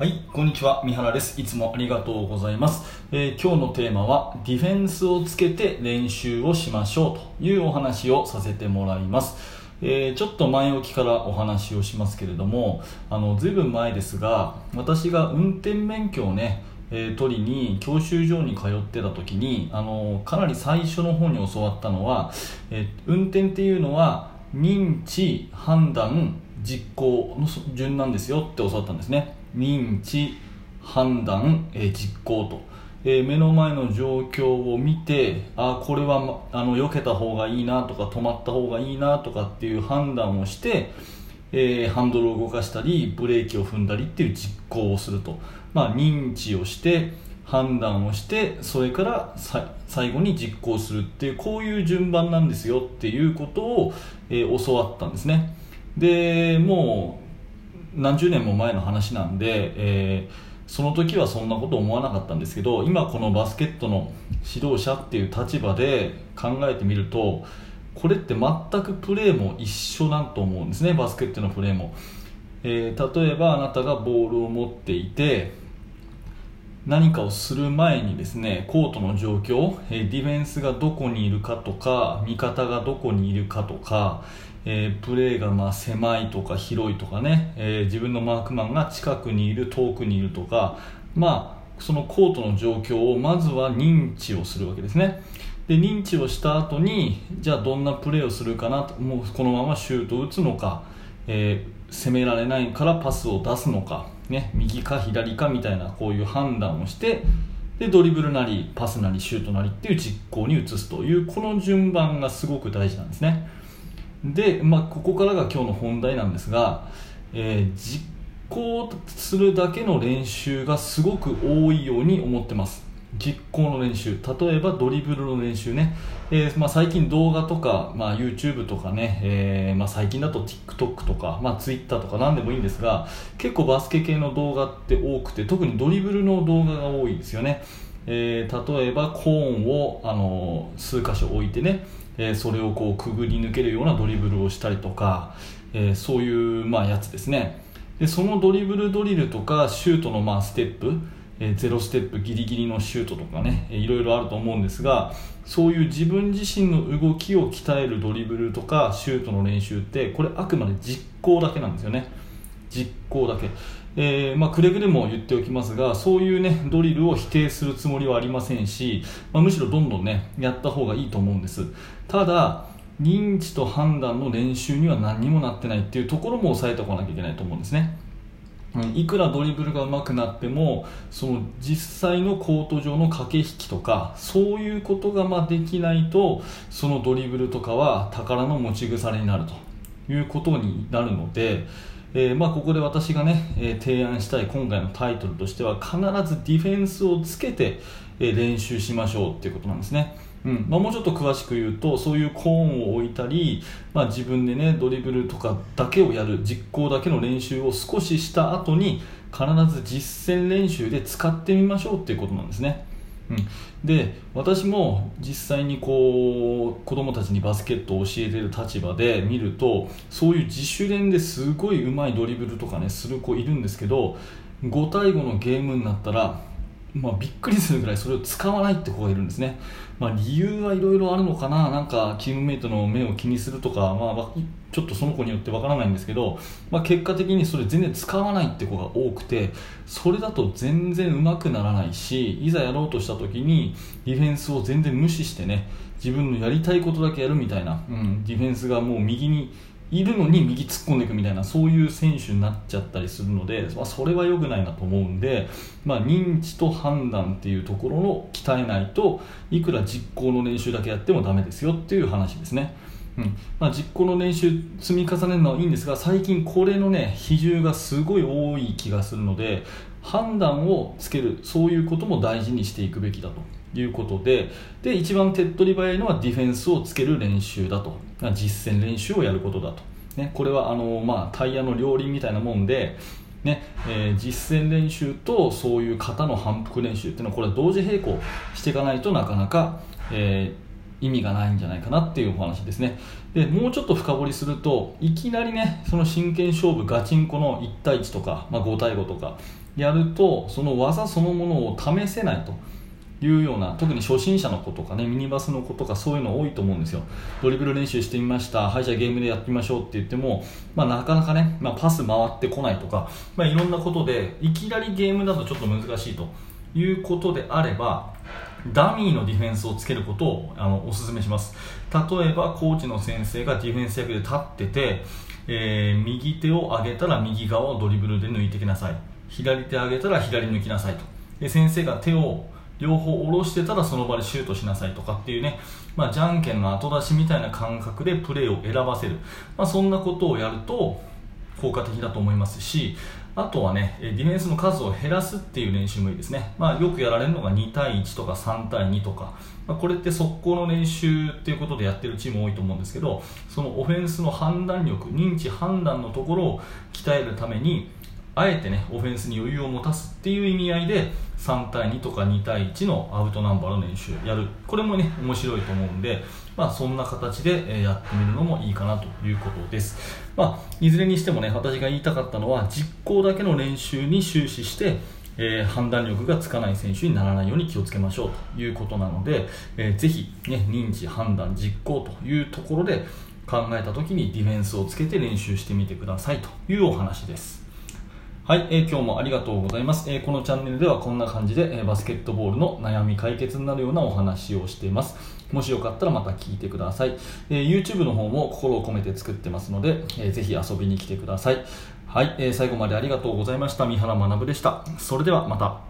はい、こんにちは。三原です。いつもありがとうございます。えー今日のテーマは、ディフェンスをつけて練習をしましょうというお話をさせてもらいます。えーちょっと前置きからお話をしますけれども、あの、ずいぶん前ですが、私が運転免許をね、えー取りに教習所に通ってた時にあのかなり最初の方に教わったのは、え運転っていうのは認知判断実行の順なんですよって教わったんですね認知判断、え実行と、えー目の前の状況を見てあこれはまあの避けた方がいいなとか止まった方がいいなとかっていう判断をしてえーハンドルを動かしたりブレーキを踏んだりっていう実行をすると、まあ、認知をして判断をしてそれから最後に実行するっていうこういう順番なんですよっていうことを、えー教わったんですね。でもう何十年も前の話なんで、えーその時はそんなこと思わなかったんですけど今このバスケットの指導者っていう立場で考えてみるとこれって全くプレーも一緒だと思うんですねバスケットのプレーも、えー例えばあなたがボールを持っていて何かをする前にですねコートの状況、えディフェンスがどこにいるかとか味方がどこにいるかとか、えープレーがま狭いとか広いとかね、えー自分のマークマンが近くにいる遠くにいるとかまあそのコートの状況をまずは認知をするわけですね。で認知をした後にじゃあどんなプレーをするかなともうこのままシュートを打つのか、えー攻められないからパスを出すのか、ね、右か左かみたいなこういう判断をしてでドリブルなりパスなりシュートなりっていう実行に移すというこの順番がすごく大事なんですね。で、まあ、ここからが今日の本題なんですが、えー実行するだけの練習がすごく多いように思ってます。実行の練習。例えばドリブルの練習ね、えーまあ、最近動画とか、まあ、YouTube とかね、えーまあ、最近だと TikTok とか、まあ、Twitter とか何でもいいんですが結構バスケ系の動画って多くて特にドリブルの動画が多いですよね、えー例えばコーンを、あの数箇所置いてね、えーそれをこうくぐり抜けるようなドリブルをしたりとか、えーそういう、まあ、やつですね。でそのドリブルドリルとかシュートのまあステップ、えーゼロステップギリギリのシュートとかねえーいろいろあると思うんですがそういう自分自身の動きを鍛えるドリブルとかシュートの練習ってこれあくまで実行だけなんですよね。実行だけ、えーまあ、くれぐれも言っておきますがそういうねドリルを否定するつもりはありませんし、まあ、むしろどんどんねやった方がいいと思うんです。ただ認知と判断の練習には何にもなってないっていうところも押さえておかなきゃいけないと思うんですね。うんいくらドリブルが上手くなってもその実際のコート上の駆け引きとかそういうことがまできないとそのドリブルとかは宝の持ち腐れになるということになるので、えーまあ、ここで私がね、えー提案したい今回のタイトルとしては必ずディフェンスをつけて、え練習しましょうっていうことなんですね。うん。まあ、もうちょっと詳しく言うとそういうコーンを置いたり、まあ、自分でねドリブルとかだけをやる実行だけの練習を少しした後に必ず実践練習で使ってみましょうっていうことなんですね、うん、で私も実際にこう子供たちにバスケットを教えてる立場で見るとそういう自主練ですごい上手いドリブルとかねする子いるんですけど5対5のゲームになったらまあ、びっくりするぐらいそれを使わないって子がいるんですね、まあ、理由はいろいろあるのかな。なんかチームメイトの目を気にするとか、まあ、ちょっとその子によってわからないんですけど、まあ、結果的にそれ全然使わないって子が多くてそれだと全然上手くならないしいざやろうとした時にディフェンスを全然無視してね自分のやりたいことだけやるみたいな、うん、ディフェンスがもう右にいるのに右突っ込んでいくみたいなそういう選手になっちゃったりするので、まあ、それは良くないなと思うんで、まあ、認知と判断っていうところを鍛えないといくら実行の練習だけやってもダメですよっていう話ですね。うんまあ、実行の練習積み重ねるのはいいんですが最近これのね比重がすごい多い気がするので判断をつけるそういうことも大事にしていくべきだということでで一番手っ取り早いのはディフェンスをつける練習だと。実践練習をやることだと、ね、これはあの、まあ、タイヤの両輪みたいなもんでねえー実践練習とそういう型の反復練習っていうのはこれは同時並行していかないとなかなか、えー意味がないんじゃないかなっていうお話ですね。でもうちょっと深掘りするといきなりねその真剣勝負ガチンコの1対1とか、まあ、5対5とかやるとその技そのものを試せないというような特に初心者の子とかねミニバスの子とかそういうの多いと思うんですよ。ドリブル練習してみました。はいじゃあゲームでやってみましょうって言っても、まあ、なかなかね、まあ、パス回ってこないとか、まあ、いろんなことでいきなりゲームだとちょっと難しいということであればダミーのディフェンスをつけることをあのお勧めします。例えばコーチの先生がディフェンス役で立ってて、えー、右手を上げたら右側をドリブルで抜いてきなさい。左手上げたら左抜きなさいと。で先生が手を両方下ろしてたらその場でシュートしなさいとかっていうね、まあ、じゃんけんの後出しみたいな感覚でプレーを選ばせる、まあ、そんなことをやると効果的だと思いますし。あとはね、ディフェンスの数を減らすっていう練習もいいですね。まあ、よくやられるのが2対1とか3対2とか、まあ、これって速攻の練習っていうことでやってるチーム多いと思うんですけど、そのオフェンスの判断力、認知判断のところを鍛えるために、あえてねオフェンスに余裕を持たすっていう意味合いで3対2とか2対1のアウトナンバーの練習やるこれもね面白いと思うんで、まあ、そんな形でやってみるのもいいかなということです、まあ、いずれにしてもね私が言いたかったのは実行だけの練習に終始してえー、判断力がつかない選手にならないように気をつけましょうということなので、えー、ぜひ、ね、認知、判断、実行というところで考えた時にディフェンスをつけて練習してみてくださいというお話です。はい、えー、今日もありがとうございます、えー、このチャンネルではこんな感じで、えー、バスケットボールの悩み解決になるようなお話をしています。もしよかったらまた聞いてください、え YouTube の方も心を込めて作ってますので、えー、ぜひ遊びに来てください。はい、え最後までありがとうございました。三原学でした。それではまた。